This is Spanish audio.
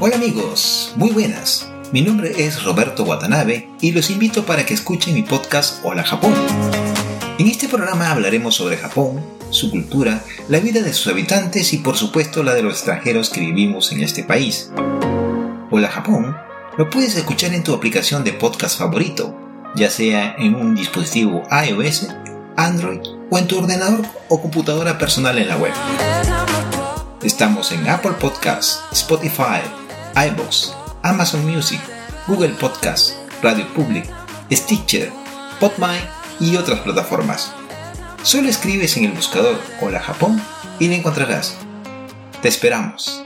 Hola amigos, muy buenas. Mi nombre es Roberto Watanabe y los invito para que escuchen mi podcast Hola Japón. En este programa hablaremos sobre Japón, su cultura, la vida de sus habitantes y por supuesto la de los extranjeros que vivimos en este país. Hola Japón lo puedes escuchar en tu aplicación de podcast favorito, ya sea en un dispositivo iOS, Android o en tu ordenador o computadora personal en la web. Estamos en Apple Podcasts, Spotify, iBox, Amazon Music, Google Podcasts, Radio Public, Stitcher, Podmy y otras plataformas. Solo escribes en el buscador Hola Japón y lo encontrarás. Te esperamos.